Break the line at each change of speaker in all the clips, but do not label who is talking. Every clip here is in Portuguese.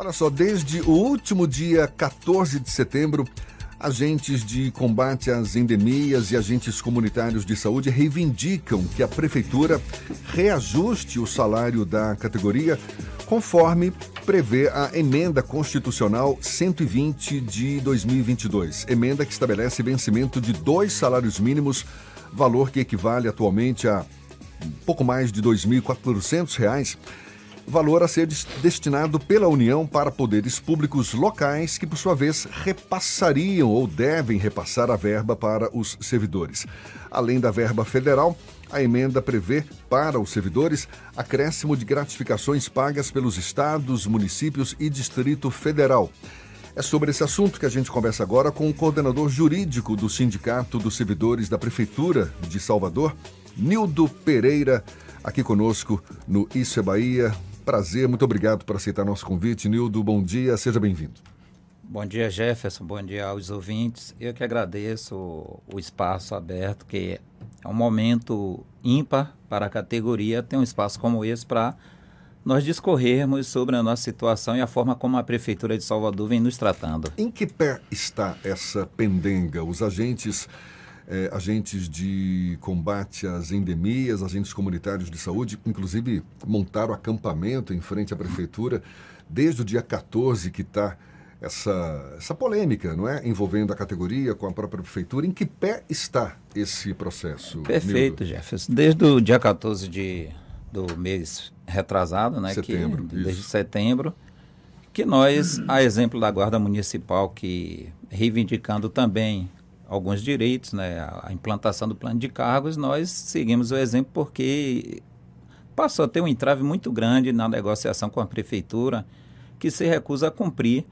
Olha só, desde o último dia 14 de setembro, agentes de combate às endemias e agentes comunitários de saúde reivindicam que a prefeitura reajuste o salário da categoria conforme prevê a emenda constitucional 120 de 2022. Emenda que estabelece vencimento de dois salários mínimos, valor que equivale atualmente a pouco mais de R$ 2.400 valor a ser destinado pela União para poderes públicos locais que, por sua vez, repassariam ou devem repassar a verba para os servidores. Além da verba federal, a emenda prevê para os servidores acréscimo de gratificações pagas pelos estados, municípios e Distrito Federal. É sobre esse assunto que a gente conversa agora com o coordenador jurídico do Sindicato dos Servidores da Prefeitura de Salvador, Nildo Pereira, aqui conosco no Isso é Bahia prazer, muito obrigado por aceitar nosso convite. Nildo, bom dia, seja bem-vindo.
Bom dia, Jefferson, bom dia aos ouvintes. Eu que agradeço o espaço aberto, que é um momento ímpar para a categoria ter um espaço como esse para nós discorrermos sobre a nossa situação e a forma como a Prefeitura de Salvador vem nos tratando.
Em que pé está essa pendenga? Os agentes é, agentes de combate às endemias, agentes comunitários de saúde, inclusive montaram acampamento em frente à prefeitura desde o dia 14 que está essa, essa polêmica, não é? Envolvendo a categoria com a própria prefeitura. Em que pé está esse processo?
Perfeito, Nildo? Jefferson. Desde o dia 14 de, do mês retrasado, né?
Setembro.
Que, desde setembro, que nós, a exemplo da Guarda Municipal, que reivindicando também alguns direitos, né, a implantação do plano de cargos, nós seguimos o exemplo porque passou a ter um entrave muito grande na negociação com a prefeitura, que se recusa a cumprir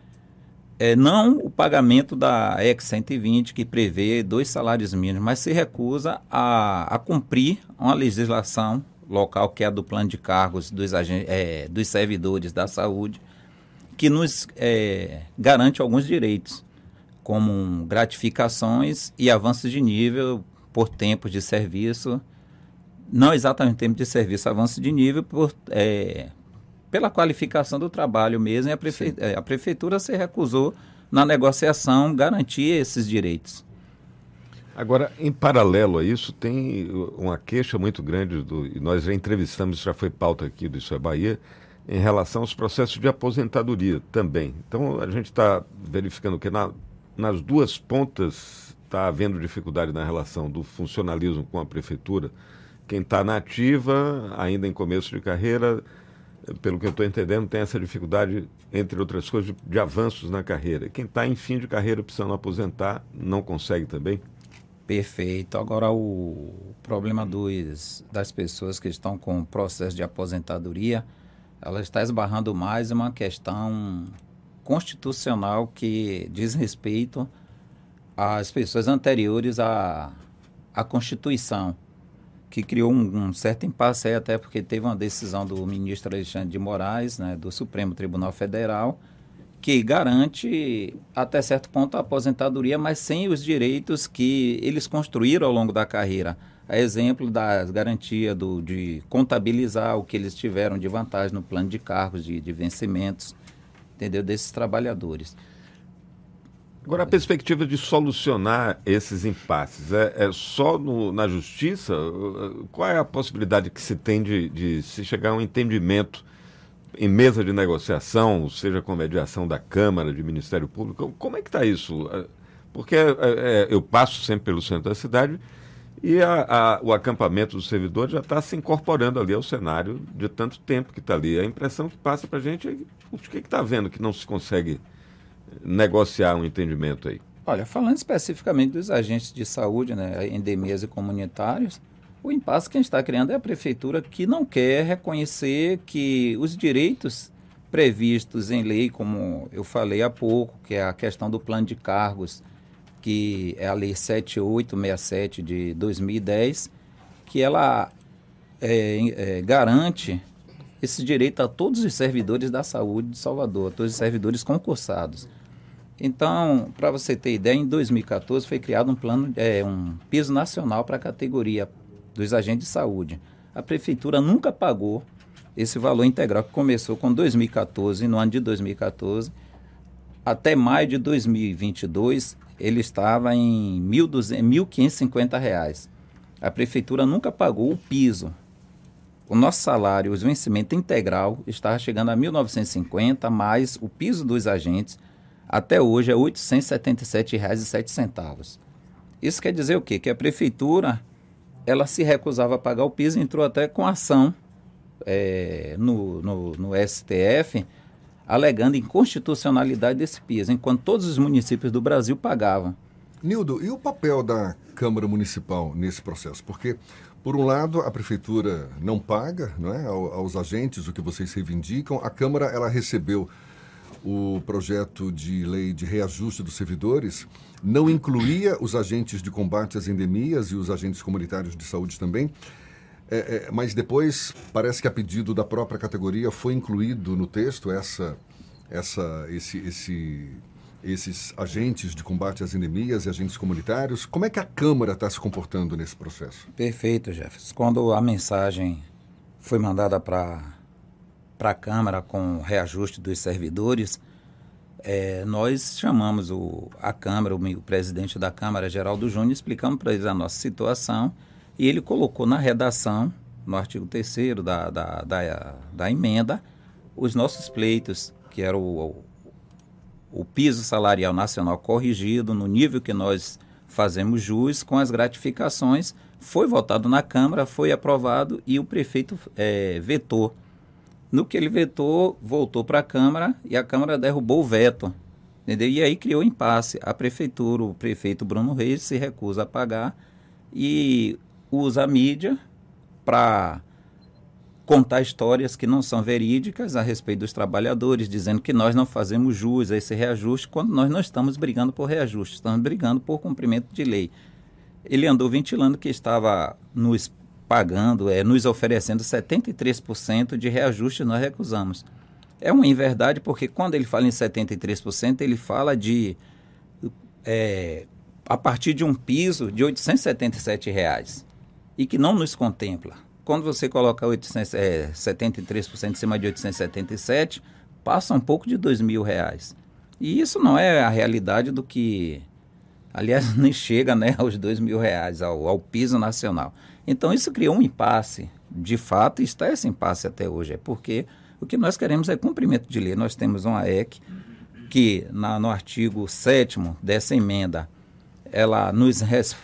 é, não o pagamento da EX 120, que prevê dois salários mínimos, mas se recusa a, a cumprir uma legislação local, que é a do plano de cargos dos, é, dos servidores da saúde, que nos é, garante alguns direitos como gratificações e avanços de nível por tempo de serviço, não exatamente tempo de serviço, avanço de nível por, é, pela qualificação do trabalho mesmo, e a, prefe é, a prefeitura se recusou na negociação garantir esses direitos.
Agora, em paralelo a isso, tem uma queixa muito grande, do, e nós já entrevistamos, já foi pauta aqui do Isso é Bahia, em relação aos processos de aposentadoria também. Então, a gente está verificando que na, nas duas pontas está havendo dificuldade na relação do funcionalismo com a prefeitura. Quem está na ativa, ainda em começo de carreira, pelo que eu estou entendendo, tem essa dificuldade, entre outras coisas, de, de avanços na carreira. Quem está em fim de carreira precisando aposentar, não consegue também?
Perfeito. Agora, o problema dos, das pessoas que estão com processo de aposentadoria, ela está esbarrando mais uma questão constitucional que diz respeito às pessoas anteriores à, à Constituição, que criou um, um certo impasse até porque teve uma decisão do ministro Alexandre de Moraes, né, do Supremo Tribunal Federal, que garante até certo ponto a aposentadoria, mas sem os direitos que eles construíram ao longo da carreira. A exemplo da garantia do, de contabilizar o que eles tiveram de vantagem no plano de cargos, de, de vencimentos entendeu? Desses trabalhadores.
Agora, a perspectiva de solucionar esses impasses é, é só no, na justiça? Qual é a possibilidade que se tem de, de, se chegar a um entendimento em mesa de negociação, seja com mediação da Câmara, de Ministério Público? Como é que está isso? Porque é, é, eu passo sempre pelo centro da cidade e a, a, o acampamento dos servidores já está se incorporando ali ao cenário de tanto tempo que está ali. A impressão que passa para a gente é o que está vendo que não se consegue negociar um entendimento aí?
Olha, falando especificamente dos agentes de saúde, né, endemias e comunitários, o impasse que a gente está criando é a prefeitura que não quer reconhecer que os direitos previstos em lei, como eu falei há pouco, que é a questão do plano de cargos, que é a Lei 7867 de 2010, que ela é, é, garante esse direito a todos os servidores da saúde de Salvador, a todos os servidores concursados. Então, para você ter ideia, em 2014 foi criado um plano, é, um piso nacional para a categoria dos agentes de saúde. A prefeitura nunca pagou esse valor integral que começou com 2014, no ano de 2014, até maio de 2022, ele estava em 1.550 reais. A prefeitura nunca pagou o piso. O nosso salário, o vencimento integral, estava chegando a R$ 1.950, mais o piso dos agentes, até hoje é R$ 877,07. Isso quer dizer o quê? Que a prefeitura ela se recusava a pagar o piso, entrou até com ação é, no, no, no STF, alegando inconstitucionalidade desse piso, enquanto todos os municípios do Brasil pagavam.
Nildo, e o papel da Câmara Municipal nesse processo? Porque, por um lado, a Prefeitura não paga não é, aos agentes o que vocês reivindicam, a Câmara ela recebeu o projeto de lei de reajuste dos servidores não incluía os agentes de combate às endemias e os agentes comunitários de saúde também. É, é, mas depois parece que a pedido da própria categoria foi incluído no texto essa, essa, esse, esse, esses agentes de combate às endemias e agentes comunitários. Como é que a Câmara está se comportando nesse processo?
Perfeito, Jefferson. Quando a mensagem foi mandada para a Câmara com o reajuste dos servidores, é, nós chamamos o, a Câmara, o, o, presidente da Câmara, Geraldo Júnior, explicamos para eles a nossa situação e ele colocou na redação, no artigo 3 da, da, da, da, emenda, os nossos pleitos, que era o, o, o piso salarial nacional corrigido no nível que nós fazemos jus com as gratificações, foi votado na Câmara, foi aprovado e o prefeito é, vetou no que ele vetou, voltou para a Câmara e a Câmara derrubou o veto. Entendeu? E aí criou impasse. A prefeitura, o prefeito Bruno Reis se recusa a pagar e usa a mídia para contar histórias que não são verídicas a respeito dos trabalhadores, dizendo que nós não fazemos jus a esse reajuste, quando nós não estamos brigando por reajuste, estamos brigando por cumprimento de lei. Ele andou ventilando que estava no pagando, é, nos oferecendo 73% de reajuste, nós recusamos. É uma inverdade porque quando ele fala em 73%, ele fala de é, a partir de um piso de 877 reais, e que não nos contempla. Quando você coloca 800, é, 73% em cima de 877, passa um pouco de R$ mil reais. E isso não é a realidade do que, aliás, nem chega né, aos R$ mil reais, ao, ao piso nacional. Então isso criou um impasse, de fato, e está esse impasse até hoje, é porque o que nós queremos é cumprimento de lei. Nós temos uma EC que, na, no artigo 7 dessa emenda, ela nos res,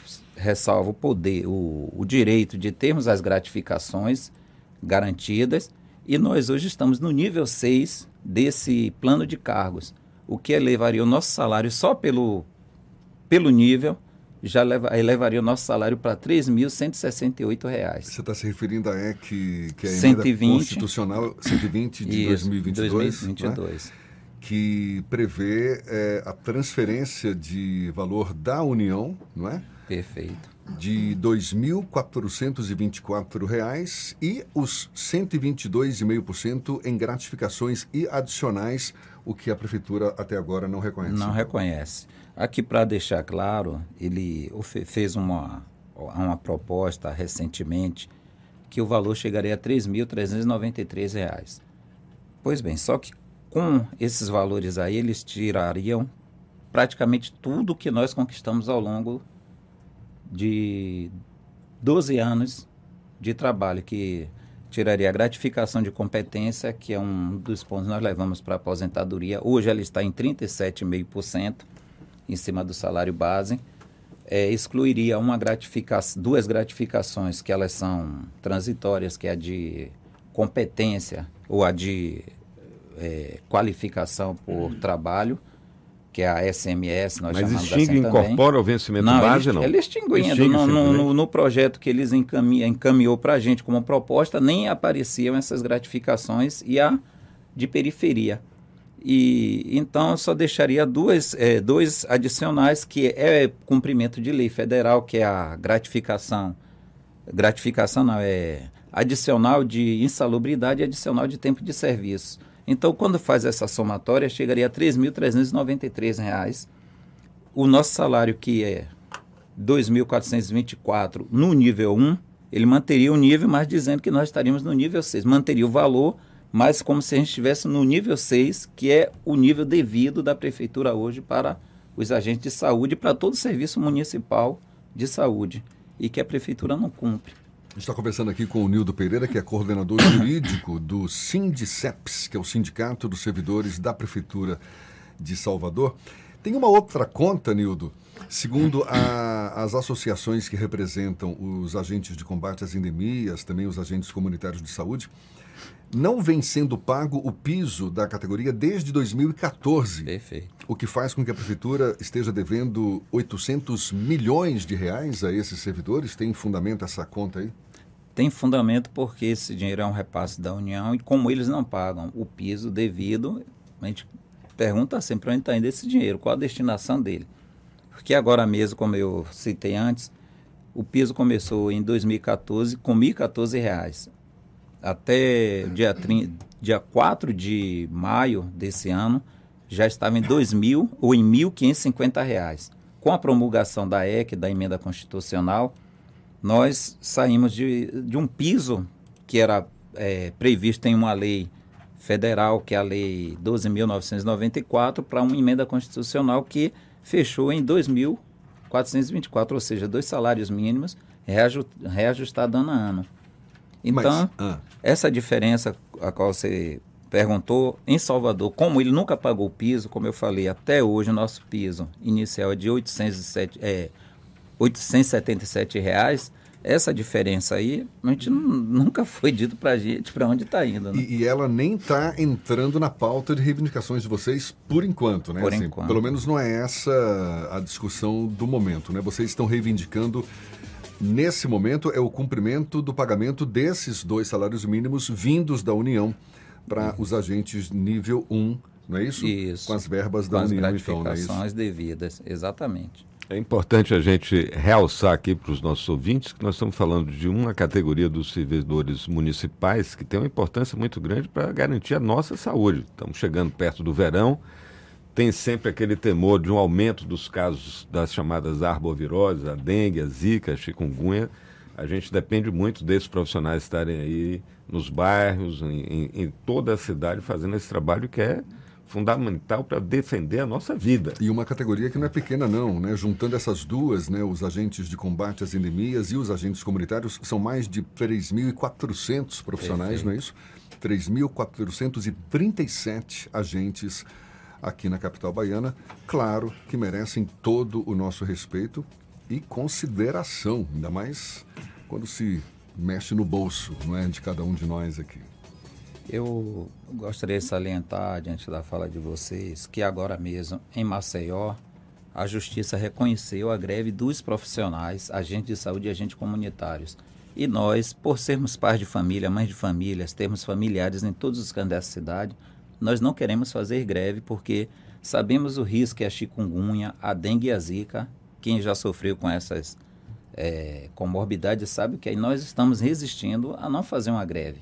ressalva o poder, o, o direito de termos as gratificações garantidas, e nós hoje estamos no nível 6 desse plano de cargos, o que elevaria o nosso salário só pelo, pelo nível já leva, levaria o nosso salário para R$ 3.168.
Você está se referindo à EC, que é a 120, Constitucional 120 de isso, 2022, 2022. Né? que prevê é, a transferência de valor da União, não é?
Perfeito.
De R$ 2.424 e os 122,5% em gratificações e adicionais, o que a Prefeitura até agora não reconhece.
Não reconhece. Aqui, para deixar claro, ele fez uma, uma proposta recentemente que o valor chegaria a R$ 3.393. Pois bem, só que com esses valores aí, eles tirariam praticamente tudo que nós conquistamos ao longo de 12 anos de trabalho, que tiraria a gratificação de competência, que é um dos pontos que nós levamos para a aposentadoria. Hoje ela está em 37,5% em cima do salário base, é, excluiria uma gratificação, duas gratificações que elas são transitórias, que é a de competência ou a de é, qualificação por uhum. trabalho, que é a SMS, nós
Mas
chamamos
extingue, assim incorpora o vencimento não, base,
ele,
não?
Ele extingue, extingue no, no, no, no, projeto que eles encaminhou, encaminhou para a gente como proposta, nem apareciam essas gratificações e a de periferia. E então só deixaria duas, é, dois adicionais que é cumprimento de lei federal, que é a gratificação, gratificação não é adicional de insalubridade e adicional de tempo de serviço. Então, quando faz essa somatória, chegaria a R$ 3.393. O nosso salário, que é 2.424 no nível 1, ele manteria o nível, mas dizendo que nós estaríamos no nível 6. Manteria o valor, mas como se a gente estivesse no nível 6, que é o nível devido da prefeitura hoje para os agentes de saúde, para todo o serviço municipal de saúde, e que a prefeitura não cumpre.
Está conversando aqui com o Nildo Pereira, que é coordenador jurídico do Sindiceps, que é o Sindicato dos Servidores da Prefeitura de Salvador. Tem uma outra conta, Nildo, segundo a, as associações que representam os agentes de combate às endemias, também os agentes comunitários de saúde, não vem sendo pago o piso da categoria desde 2014.
Perfeito.
O que faz com que a prefeitura esteja devendo 800 milhões de reais a esses servidores? Tem fundamento essa conta aí?
Tem fundamento porque esse dinheiro é um repasse da União e como eles não pagam o piso devido, a gente pergunta sempre onde está indo esse dinheiro, qual a destinação dele. Porque agora mesmo, como eu citei antes, o piso começou em 2014 com R$ 1.014. Até dia, 30, dia 4 de maio desse ano, já estava em R$ 2.000 ou em R$ 1.550. Com a promulgação da EC, da emenda constitucional, nós saímos de, de um piso que era é, previsto em uma lei federal, que é a Lei 12.994, para uma emenda constitucional que fechou em 2.424, ou seja, dois salários mínimos reajustados ano a ano. Então, Mas, ah. essa diferença a qual você perguntou, em Salvador, como ele nunca pagou o piso, como eu falei, até hoje o nosso piso inicial é de 807, é, 877 reais, essa diferença aí, a gente nunca foi dito para a gente para onde está indo.
Né? E, e, ela nem está entrando na pauta de reivindicações de vocês por enquanto, né?
Por assim, enquanto.
Pelo menos não é essa a discussão do momento, né? Vocês estão reivindicando, nesse momento, é o cumprimento do pagamento desses dois salários mínimos vindos da União para uhum. os agentes nível 1, não é isso?
Isso.
Com as verbas da
Com
União,
as
então,
não é isso? devidas, exatamente.
É importante a gente realçar aqui para os nossos ouvintes que nós estamos falando de uma categoria dos servidores municipais que tem uma importância muito grande para garantir a nossa saúde. Estamos chegando perto do verão, tem sempre aquele temor de um aumento dos casos das chamadas arboviroses, a dengue, a zika, a chikungunya. A gente depende muito desses profissionais estarem aí nos bairros, em, em, toda a cidade, fazendo esse trabalho que é fundamental para defender a nossa vida.
E uma categoria que não é pequena não, né? Juntando essas duas, né, os agentes de combate às endemias e os agentes comunitários, são mais de 3.400 profissionais, Perfeito. não é isso? 3.437 agentes aqui na capital baiana, claro que merecem todo o nosso respeito e consideração, ainda mais quando se mexe no bolso, não é, de cada um de nós aqui.
Eu gostaria de salientar, diante da fala de vocês, que agora mesmo, em Maceió, a Justiça reconheceu a greve dos profissionais, agentes de saúde e agentes comunitários. E nós, por sermos pais de família, mães de famílias, termos familiares em todos os cantos dessa cidade, nós não queremos fazer greve porque sabemos o risco que é a chikungunya, a dengue e a zika. Quem já sofreu com essas é, comorbidades sabe que nós estamos resistindo a não fazer uma greve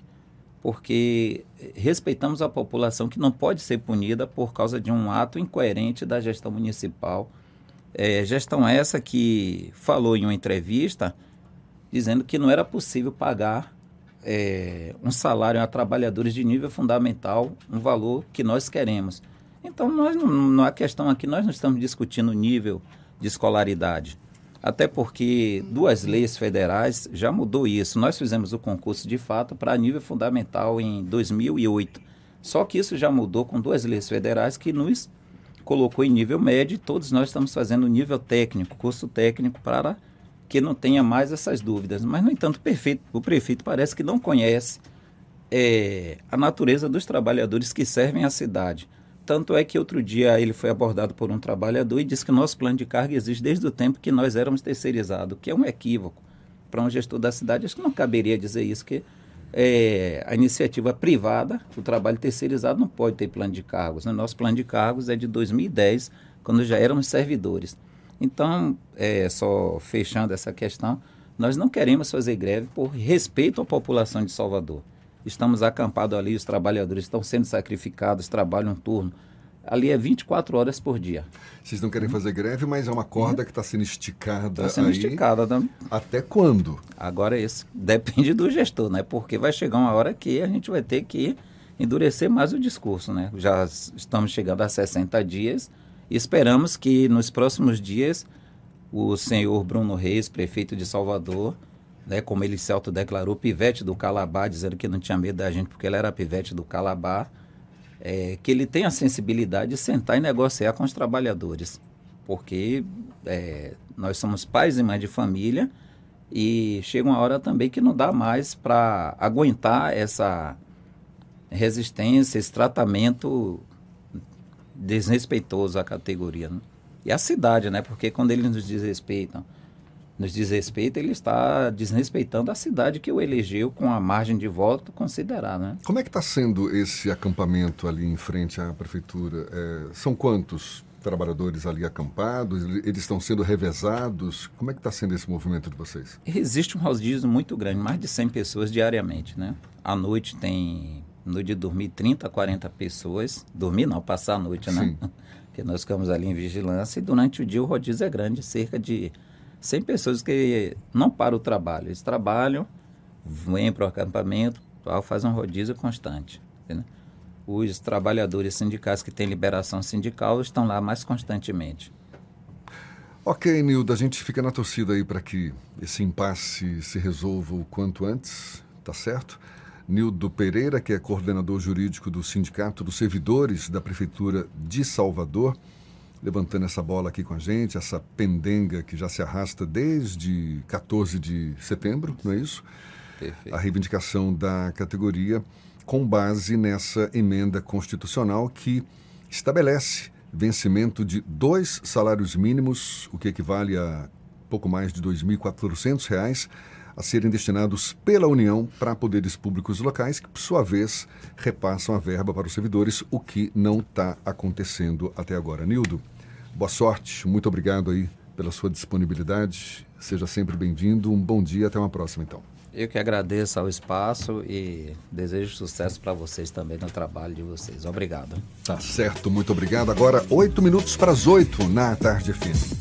porque respeitamos a população que não pode ser punida por causa de um ato incoerente da gestão municipal. É, gestão essa que falou em uma entrevista dizendo que não era possível pagar é, um salário a trabalhadores de nível fundamental, um valor que nós queremos. Então, nós não, a questão aqui, nós não estamos discutindo o nível de escolaridade. Até porque duas leis federais já mudou isso. Nós fizemos o concurso de fato para nível fundamental em 2008. Só que isso já mudou com duas leis federais que nos colocou em nível médio e todos nós estamos fazendo nível técnico, curso técnico para que não tenha mais essas dúvidas. Mas, no entanto, o prefeito, o prefeito parece que não conhece é, a natureza dos trabalhadores que servem à cidade. Tanto é que outro dia ele foi abordado por um trabalhador e disse que o nosso plano de carga existe desde o tempo que nós éramos terceirizados, que é um equívoco. Para um gestor da cidade, acho que não caberia dizer isso, que é, a iniciativa privada, o trabalho terceirizado não pode ter plano de cargos. O nosso plano de cargos é de 2010, quando já éramos servidores. Então, é, só fechando essa questão, nós não queremos fazer greve por respeito à população de Salvador estamos acampados ali, os trabalhadores estão sendo sacrificados, trabalham um turno ali é 24 horas por dia.
Vocês não querem fazer greve, mas é uma corda que está sendo esticada. Está
sendo
aí.
esticada. Né?
Até quando?
Agora isso depende do gestor, né? Porque vai chegar uma hora que a gente vai ter que endurecer mais o discurso, né? Já estamos chegando a 60 dias esperamos que nos próximos dias o senhor Bruno Reis, prefeito de Salvador, né, como ele se autodeclarou, pivete do Calabar, dizendo que não tinha medo da gente porque ele era pivete do Calabar, é, que ele tenha a sensibilidade de sentar e negociar com os trabalhadores. Porque é, nós somos pais e mães de família e chega uma hora também que não dá mais para aguentar essa resistência, esse tratamento desrespeitoso à categoria. Né? E à cidade, né? Porque quando eles nos desrespeitam, nos desrespeita, ele está desrespeitando a cidade que o elegeu com a margem de voto considerada. Né?
Como é que está sendo esse acampamento ali em frente à prefeitura? É, são quantos trabalhadores ali acampados? Eles estão sendo revezados? Como é que está sendo esse movimento de vocês?
Existe um rodízio muito grande, mais de 100 pessoas diariamente. Né? À noite tem, no dia de dormir, 30, 40 pessoas. Dormir não, passar a noite, né? Sim. Porque nós ficamos ali em vigilância e durante o dia o rodízio é grande, cerca de 100 pessoas que não param o trabalho. Eles trabalham, vêm para o acampamento, fazem um rodízio constante. Entendeu? Os trabalhadores sindicais que têm liberação sindical estão lá mais constantemente.
Ok, Nildo, a gente fica na torcida aí para que esse impasse se resolva o quanto antes, tá certo? Nildo Pereira, que é coordenador jurídico do Sindicato dos Servidores da Prefeitura de Salvador levantando essa bola aqui com a gente, essa pendenga que já se arrasta desde 14 de setembro, não é isso? Perfeito. A reivindicação da categoria com base nessa emenda constitucional que estabelece vencimento de dois salários mínimos, o que equivale a pouco mais de R$ 2.400, a serem destinados pela União para poderes públicos locais, que, por sua vez, repassam a verba para os servidores, o que não está acontecendo até agora. Nildo, boa sorte, muito obrigado aí pela sua disponibilidade. Seja sempre bem-vindo. Um bom dia, até uma próxima, então.
Eu que agradeço ao espaço e desejo sucesso para vocês também no trabalho de vocês. Obrigado.
Tá certo, muito obrigado. Agora, oito minutos para as oito na tarde fim.